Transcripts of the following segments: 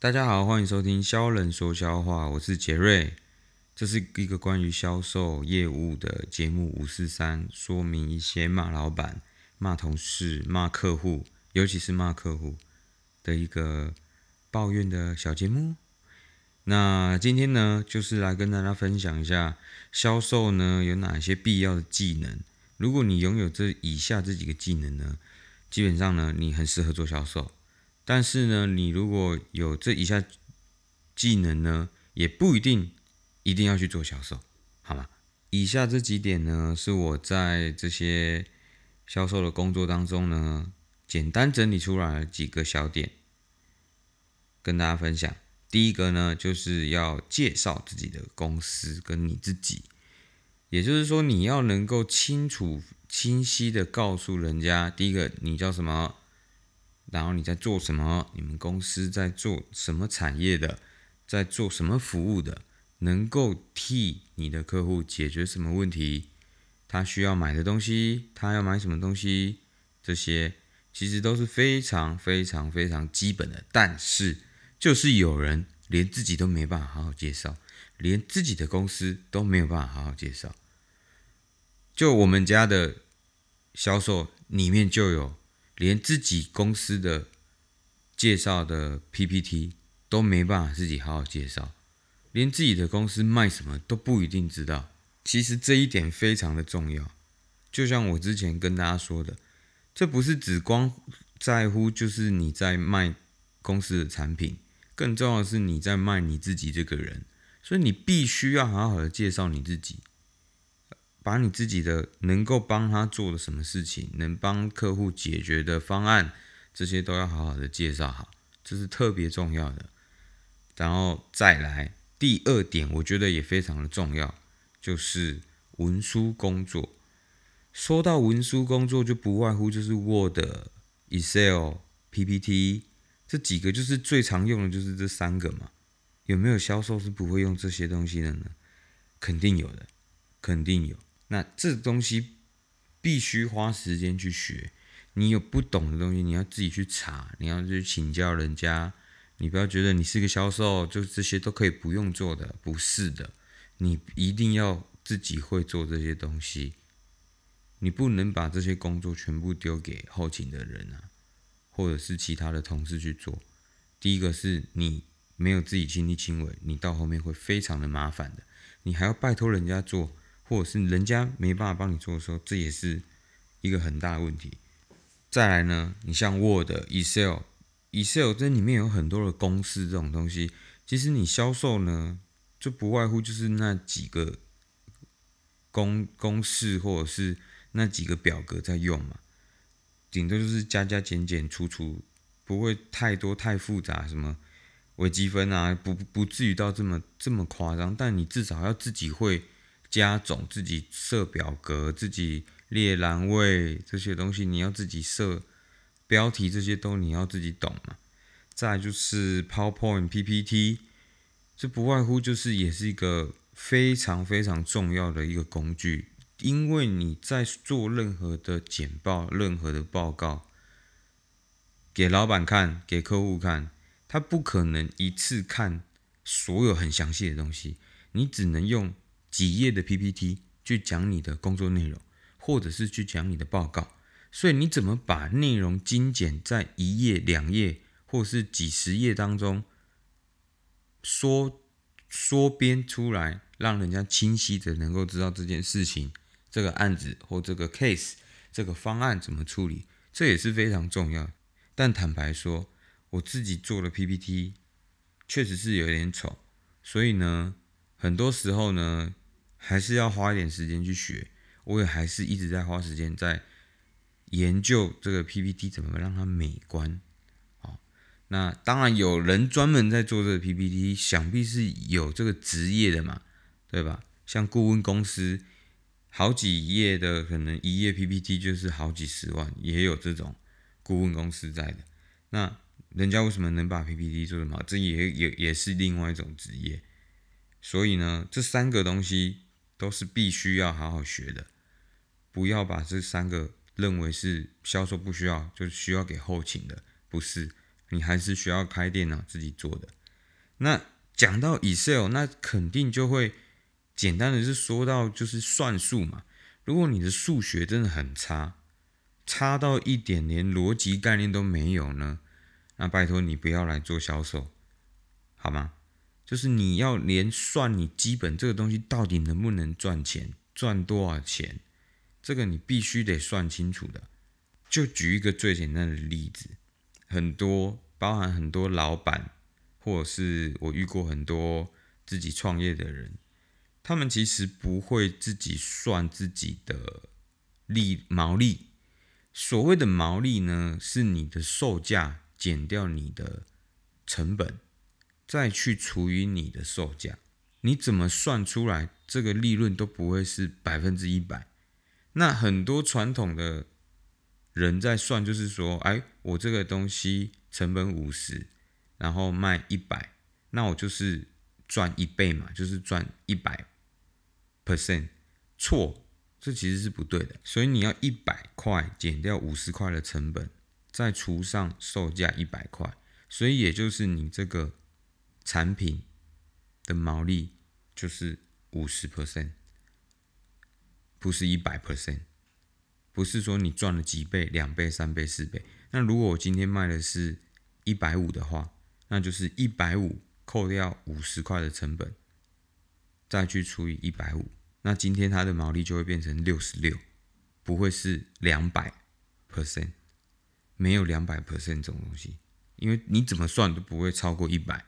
大家好，欢迎收听销人说销话，我是杰瑞。这是一个关于销售业务的节目，五四三，说明一些骂老板、骂同事、骂客户，尤其是骂客户的一个抱怨的小节目。那今天呢，就是来跟大家分享一下销售呢有哪些必要的技能。如果你拥有这以下这几个技能呢，基本上呢，你很适合做销售。但是呢，你如果有这以下技能呢，也不一定一定要去做销售，好吗？以下这几点呢，是我在这些销售的工作当中呢，简单整理出来了几个小点，跟大家分享。第一个呢，就是要介绍自己的公司跟你自己，也就是说，你要能够清楚、清晰的告诉人家，第一个你叫什么。然后你在做什么？你们公司在做什么产业的？在做什么服务的？能够替你的客户解决什么问题？他需要买的东西，他要买什么东西？这些其实都是非常非常非常基本的。但是，就是有人连自己都没办法好好介绍，连自己的公司都没有办法好好介绍。就我们家的销售里面就有。连自己公司的介绍的 PPT 都没办法自己好好介绍，连自己的公司卖什么都不一定知道。其实这一点非常的重要。就像我之前跟大家说的，这不是只光在乎就是你在卖公司的产品，更重要的是你在卖你自己这个人。所以你必须要好好的介绍你自己。把你自己的能够帮他做的什么事情，能帮客户解决的方案，这些都要好好的介绍好，这是特别重要的。然后再来第二点，我觉得也非常的重要，就是文书工作。说到文书工作，就不外乎就是 Word、Excel、PPT 这几个，就是最常用的就是这三个嘛。有没有销售是不会用这些东西的呢？肯定有的，肯定有。那这东西必须花时间去学，你有不懂的东西，你要自己去查，你要去请教人家。你不要觉得你是个销售，就这些都可以不用做的，不是的，你一定要自己会做这些东西。你不能把这些工作全部丢给后勤的人啊，或者是其他的同事去做。第一个是你没有自己亲力亲为，你到后面会非常的麻烦的，你还要拜托人家做。或者是人家没办法帮你做的时候，这也是一个很大的问题。再来呢，你像 Word、Excel、Excel 这里面有很多的公式这种东西，其实你销售呢，就不外乎就是那几个公公式或者是那几个表格在用嘛，顶多就是加加减减除除，不会太多太复杂，什么微积分啊，不不至于到这么这么夸张，但你至少要自己会。加总自己设表格，自己列栏位这些东西，你要自己设标题，这些都你要自己懂嘛。再就是 PowerPoint、PPT，这不外乎就是也是一个非常非常重要的一个工具，因为你在做任何的简报、任何的报告，给老板看、给客户看，他不可能一次看所有很详细的东西，你只能用。几页的 PPT 去讲你的工作内容，或者是去讲你的报告，所以你怎么把内容精简在一页、两页，或是几十页当中说说编出来，让人家清晰的能够知道这件事情、这个案子或这个 case、这个方案怎么处理，这也是非常重要。但坦白说，我自己做的 PPT 确实是有点丑，所以呢，很多时候呢。还是要花一点时间去学，我也还是一直在花时间在研究这个 PPT 怎么让它美观。好，那当然有人专门在做这个 PPT，想必是有这个职业的嘛，对吧？像顾问公司，好几页的可能一页 PPT 就是好几十万，也有这种顾问公司在的。那人家为什么能把 PPT 做得好？这也也也是另外一种职业。所以呢，这三个东西。都是必须要好好学的，不要把这三个认为是销售不需要，就是需要给后勤的，不是你还是需要开电脑自己做的。那讲到 Excel，那肯定就会简单的是说到就是算术嘛。如果你的数学真的很差，差到一点连逻辑概念都没有呢，那拜托你不要来做销售，好吗？就是你要连算你基本这个东西到底能不能赚钱，赚多少钱，这个你必须得算清楚的。就举一个最简单的例子，很多包含很多老板，或者是我遇过很多自己创业的人，他们其实不会自己算自己的利毛利。所谓的毛利呢，是你的售价减掉你的成本。再去除以你的售价，你怎么算出来这个利润都不会是百分之一百。那很多传统的人在算，就是说，哎，我这个东西成本五十，然后卖一百，那我就是赚一倍嘛，就是赚一百 percent。错，这其实是不对的。所以你要一百块减掉五十块的成本，再除上售价一百块，所以也就是你这个。产品的毛利就是五十 percent，不是一百 percent，不是说你赚了几倍、两倍、三倍、四倍。那如果我今天卖的是一百五的话，那就是一百五扣掉五十块的成本，再去除以一百五，那今天它的毛利就会变成六十六，不会是两百 percent，没有两百 percent 这种东西，因为你怎么算都不会超过一百。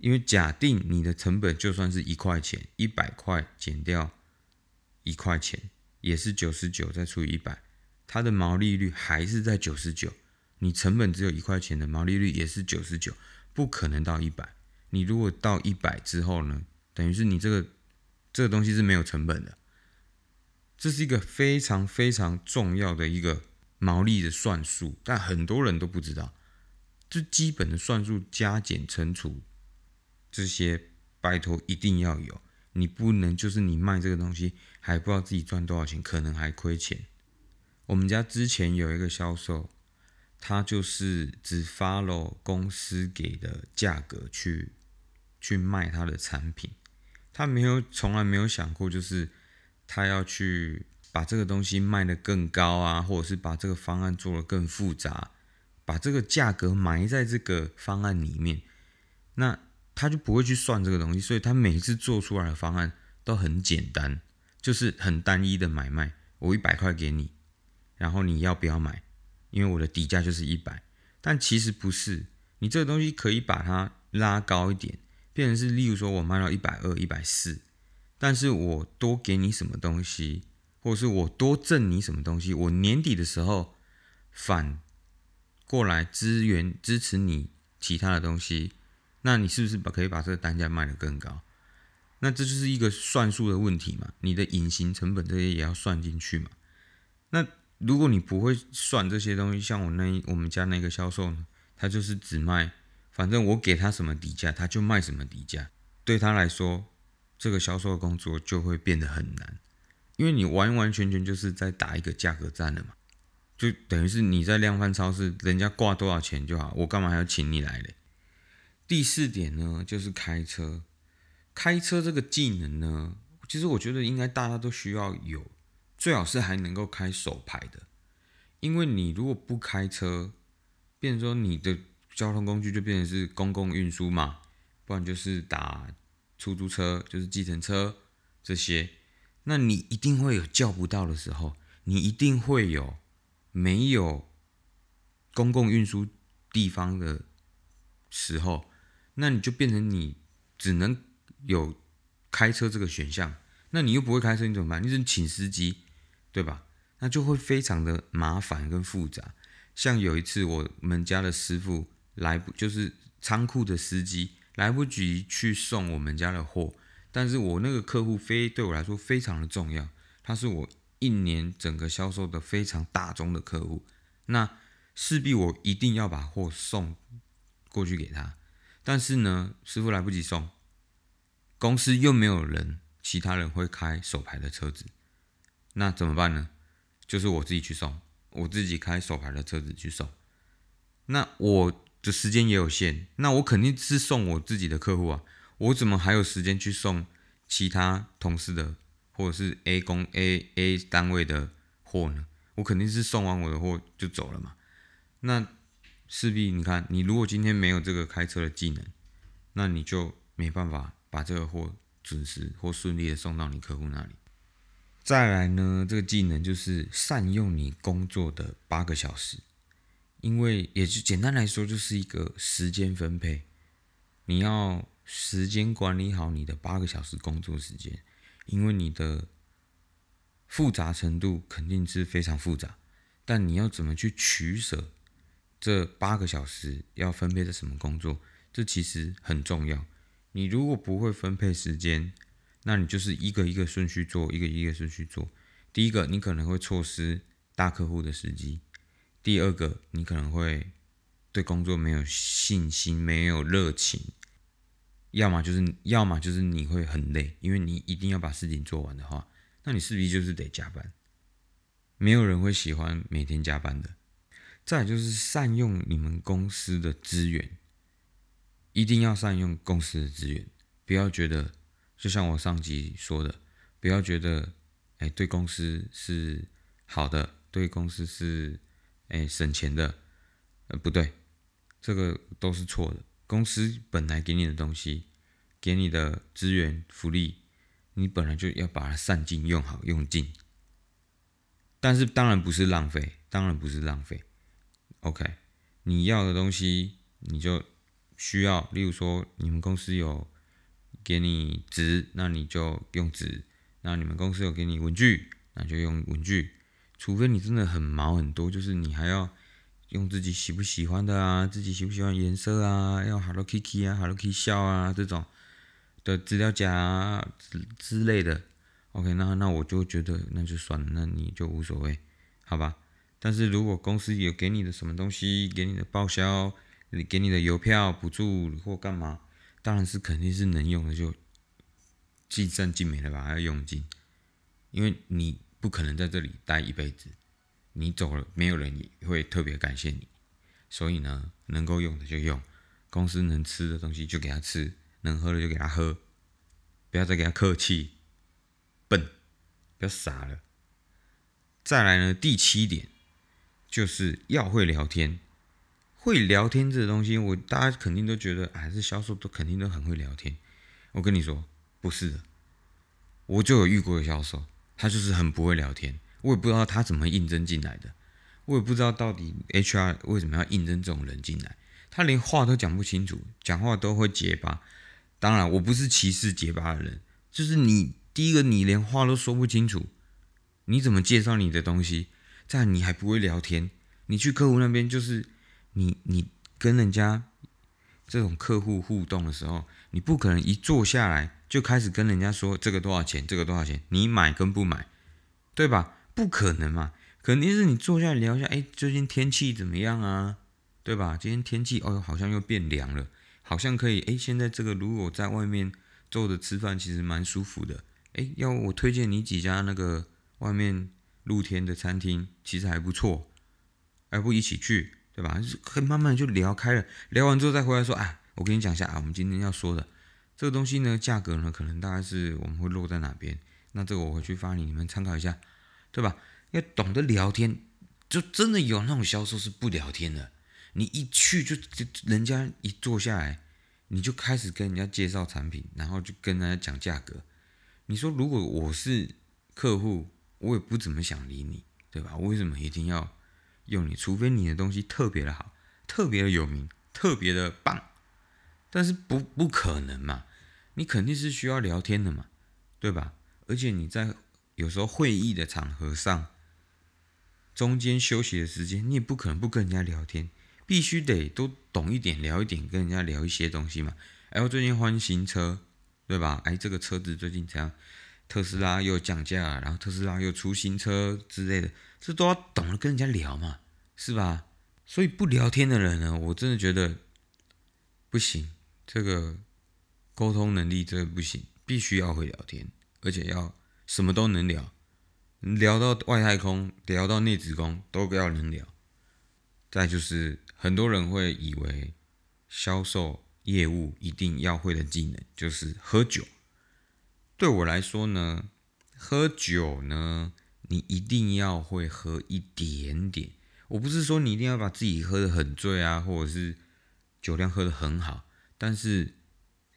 因为假定你的成本就算是一块钱，一百块减掉一块钱，也是九十九，再除以一百，它的毛利率还是在九十九。你成本只有一块钱的毛利率也是九十九，不可能到一百。你如果到一百之后呢，等于是你这个这个东西是没有成本的。这是一个非常非常重要的一个毛利的算术，但很多人都不知道，这基本的算术加减乘除。这些拜托一定要有，你不能就是你卖这个东西还不知道自己赚多少钱，可能还亏钱。我们家之前有一个销售，他就是只 follow 公司给的价格去去卖他的产品，他没有从来没有想过，就是他要去把这个东西卖得更高啊，或者是把这个方案做得更复杂，把这个价格埋在这个方案里面，那。他就不会去算这个东西，所以他每次做出来的方案都很简单，就是很单一的买卖。我一百块给你，然后你要不要买？因为我的底价就是一百，但其实不是。你这个东西可以把它拉高一点，变成是，例如说我卖到一百二、一百四，但是我多给你什么东西，或者是我多赠你什么东西，我年底的时候反过来支援支持你其他的东西。那你是不是把可以把这个单价卖得更高？那这就是一个算术的问题嘛？你的隐形成本这些也要算进去嘛？那如果你不会算这些东西，像我那我们家那个销售呢，他就是只卖，反正我给他什么底价，他就卖什么底价。对他来说，这个销售的工作就会变得很难，因为你完完全全就是在打一个价格战了嘛，就等于是你在量贩超市，人家挂多少钱就好，我干嘛还要请你来嘞？第四点呢，就是开车。开车这个技能呢，其实我觉得应该大家都需要有，最好是还能够开手牌的。因为你如果不开车，变成说你的交通工具就变成是公共运输嘛，不然就是打出租车，就是计程车这些。那你一定会有叫不到的时候，你一定会有没有公共运输地方的时候。那你就变成你只能有开车这个选项，那你又不会开车，你怎么办？你只能请司机，对吧？那就会非常的麻烦跟复杂。像有一次我们家的师傅来不，就是仓库的司机来不及去送我们家的货，但是我那个客户非对我来说非常的重要，他是我一年整个销售的非常大宗的客户，那势必我一定要把货送过去给他。但是呢，师傅来不及送，公司又没有人，其他人会开手牌的车子，那怎么办呢？就是我自己去送，我自己开手牌的车子去送。那我的时间也有限，那我肯定是送我自己的客户啊，我怎么还有时间去送其他同事的或者是 A 公 A A 单位的货呢？我肯定是送完我的货就走了嘛。那势必你看，你如果今天没有这个开车的技能，那你就没办法把这个货准时或顺利的送到你客户那里。再来呢，这个技能就是善用你工作的八个小时。因为也就简单来说，就是一个时间分配，你要时间管理好你的八个小时工作时间，因为你的复杂程度肯定是非常复杂，但你要怎么去取舍这八个小时要分配在什么工作，这其实很重要。你如果不会分配时间，那你就是一个一个顺序做，一个一个顺序做。第一个，你可能会错失大客户的时机。第二个，你可能会对工作没有信心、没有热情，要么就是，要么就是你会很累，因为你一定要把事情做完的话，那你势必就是得加班。没有人会喜欢每天加班的。再就是善用你们公司的资源，一定要善用公司的资源，不要觉得，就像我上集说的，不要觉得，哎，对公司是好的，对公司是。哎，省钱的，呃，不对，这个都是错的。公司本来给你的东西，给你的资源、福利，你本来就要把它善尽、用好、用尽。但是当然不是浪费，当然不是浪费。OK，你要的东西你就需要，例如说你们公司有给你纸，那你就用纸；那你们公司有给你文具，那就用文具。除非你真的很毛很多，就是你还要用自己喜不喜欢的啊，自己喜不喜欢颜色啊，要 Hello Kitty 啊，Hello Kitty 笑啊这种的资料夹啊之之类的。OK，那那我就觉得那就算了，那你就无所谓，好吧？但是如果公司有给你的什么东西，给你的报销，给你的邮票补助或干嘛，当然是肯定是能用的，就尽善尽美的把它用尽，因为你。不可能在这里待一辈子，你走了，没有人也会特别感谢你。所以呢，能够用的就用，公司能吃的东西就给他吃，能喝的就给他喝，不要再给他客气，笨，不要傻了。再来呢，第七点就是要会聊天。会聊天这个东西，我大家肯定都觉得，还是销售都肯定都很会聊天。我跟你说，不是的，我就有遇过的销售。他就是很不会聊天，我也不知道他怎么应征进来的，我也不知道到底 HR 为什么要应征这种人进来，他连话都讲不清楚，讲话都会结巴。当然，我不是歧视结巴的人，就是你第一个，你连话都说不清楚，你怎么介绍你的东西？再你还不会聊天，你去客户那边就是你你跟人家这种客户互动的时候，你不可能一坐下来。就开始跟人家说这个多少钱，这个多少钱，你买跟不买，对吧？不可能嘛，肯定是你坐下来聊一下，哎，最近天气怎么样啊？对吧？今天天气哦，好像又变凉了，好像可以，哎，现在这个如果在外面坐着吃饭，其实蛮舒服的，哎，要我推荐你几家那个外面露天的餐厅，其实还不错，要不一起去，对吧？可以慢慢就聊开了，聊完之后再回来说，啊，我跟你讲一下啊，我们今天要说的。这个东西呢，价格呢，可能大概是我们会落在哪边？那这个我回去发你，你们参考一下，对吧？要懂得聊天，就真的有那种销售是不聊天的。你一去就就人家一坐下来，你就开始跟人家介绍产品，然后就跟人家讲价格。你说如果我是客户，我也不怎么想理你，对吧？为什么一定要用你？除非你的东西特别的好，特别的有名，特别的棒，但是不不可能嘛。你肯定是需要聊天的嘛，对吧？而且你在有时候会议的场合上，中间休息的时间，你也不可能不跟人家聊天，必须得都懂一点，聊一点，跟人家聊一些东西嘛。哎，我最近换新车，对吧？哎，这个车子最近怎样？特斯拉又降价，然后特斯拉又出新车之类的，这都要懂得跟人家聊嘛，是吧？所以不聊天的人呢，我真的觉得不行，这个。沟通能力这个不行，必须要会聊天，而且要什么都能聊，聊到外太空，聊到内子宫都不要能聊。再就是很多人会以为销售业务一定要会的技能就是喝酒。对我来说呢，喝酒呢，你一定要会喝一点点。我不是说你一定要把自己喝得很醉啊，或者是酒量喝得很好，但是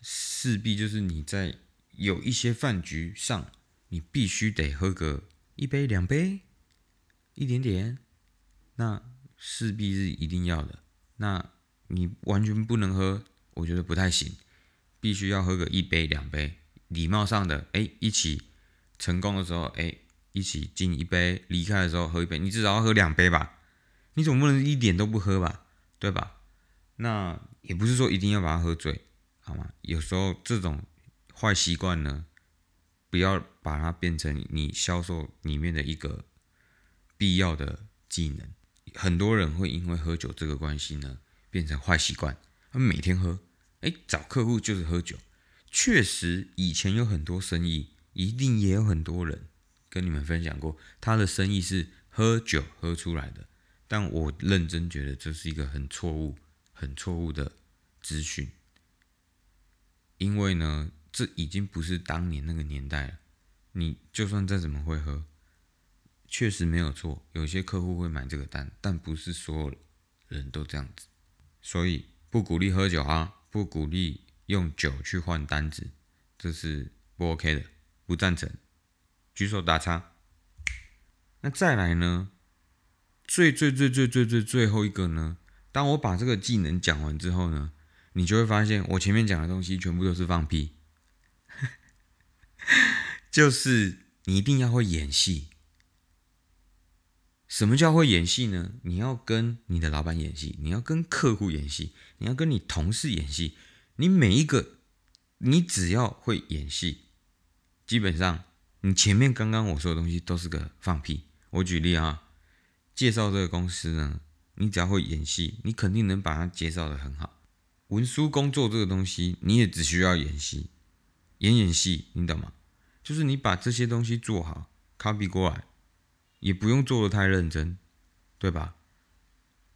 势必就是你在有一些饭局上，你必须得喝个一杯两杯，一点点，那势必是一定要的。那你完全不能喝，我觉得不太行，必须要喝个一杯两杯，礼貌上的，哎，一起成功的时候，哎，一起敬一杯，离开的时候喝一杯，你至少要喝两杯吧。你总不能一点都不喝吧，对吧？那也不是说一定要把它喝醉，好吗？有时候这种坏习惯呢，不要把它变成你销售里面的一个必要的技能。很多人会因为喝酒这个关系呢，变成坏习惯，他每天喝，哎，找客户就是喝酒。确实，以前有很多生意，一定也有很多人跟你们分享过，他的生意是喝酒喝出来的。但我认真觉得这是一个很错误、很错误的资讯，因为呢，这已经不是当年那个年代了。你就算再怎么会喝，确实没有错，有些客户会买这个单，但不是所有人都这样子。所以不鼓励喝酒啊，不鼓励用酒去换单子，这是不 OK 的，不赞成，举手打叉。那再来呢？最最最最最最最后一个呢？当我把这个技能讲完之后呢，你就会发现我前面讲的东西全部都是放屁。就是你一定要会演戏。什么叫会演戏呢？你要跟你的老板演戏，你要跟客户演戏，你要跟你同事演戏。你每一个，你只要会演戏，基本上你前面刚刚我说的东西都是个放屁。我举例啊。介绍这个公司呢，你只要会演戏，你肯定能把它介绍的很好。文书工作这个东西，你也只需要演戏，演演戏，你懂吗？就是你把这些东西做好，copy 过来，也不用做的太认真，对吧？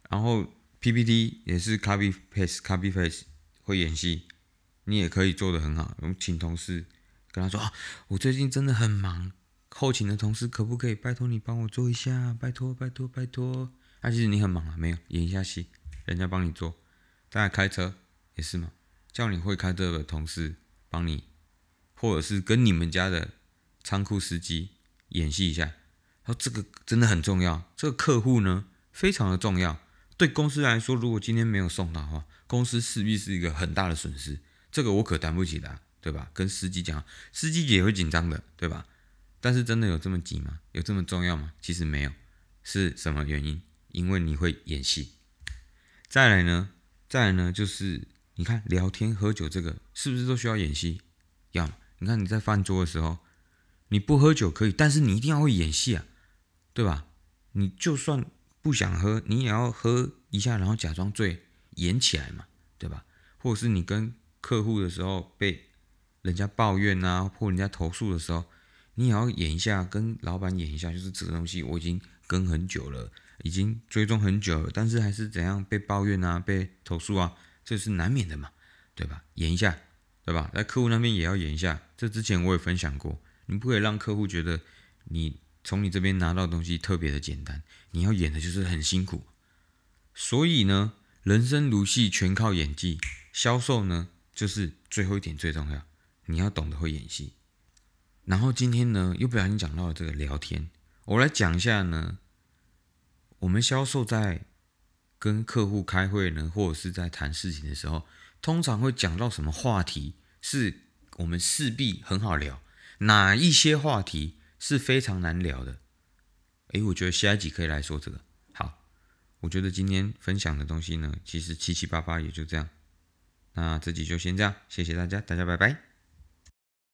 然后 PPT 也是 copy paste，copy paste，会演戏，你也可以做的很好。我们请同事跟他说啊，我最近真的很忙。后勤的同事可不可以拜托你帮我做一下？拜托拜托拜托！啊，其实你很忙啊，没有演一下戏，人家帮你做。大家开车也是嘛，叫你会开车的同事帮你，或者是跟你们家的仓库司机演戏一下。他说这个真的很重要，这个客户呢非常的重要。对公司来说，如果今天没有送到的话，公司势必是一个很大的损失。这个我可担不起的，对吧？跟司机讲，司机也会紧张的，对吧？但是真的有这么急吗？有这么重要吗？其实没有，是什么原因？因为你会演戏。再来呢？再来呢？就是你看聊天喝酒这个，是不是都需要演戏？要。你看你在饭桌的时候，你不喝酒可以，但是你一定要会演戏啊，对吧？你就算不想喝，你也要喝一下，然后假装醉，演起来嘛，对吧？或者是你跟客户的时候被人家抱怨啊，或人家投诉的时候。你也要演一下，跟老板演一下，就是这个东西我已经跟很久了，已经追踪很久了，但是还是怎样被抱怨啊，被投诉啊，这是难免的嘛，对吧？演一下，对吧？在客户那边也要演一下。这之前我也分享过，你不可以让客户觉得你从你这边拿到东西特别的简单，你要演的就是很辛苦。所以呢，人生如戏，全靠演技。销售呢，就是最后一点最重要，你要懂得会演戏。然后今天呢，又不小心讲到了这个聊天，我来讲一下呢。我们销售在跟客户开会呢，或者是在谈事情的时候，通常会讲到什么话题，是我们势必很好聊，哪一些话题是非常难聊的。诶，我觉得下一集可以来说这个。好，我觉得今天分享的东西呢，其实七七八八也就这样。那这集就先这样，谢谢大家，大家拜拜。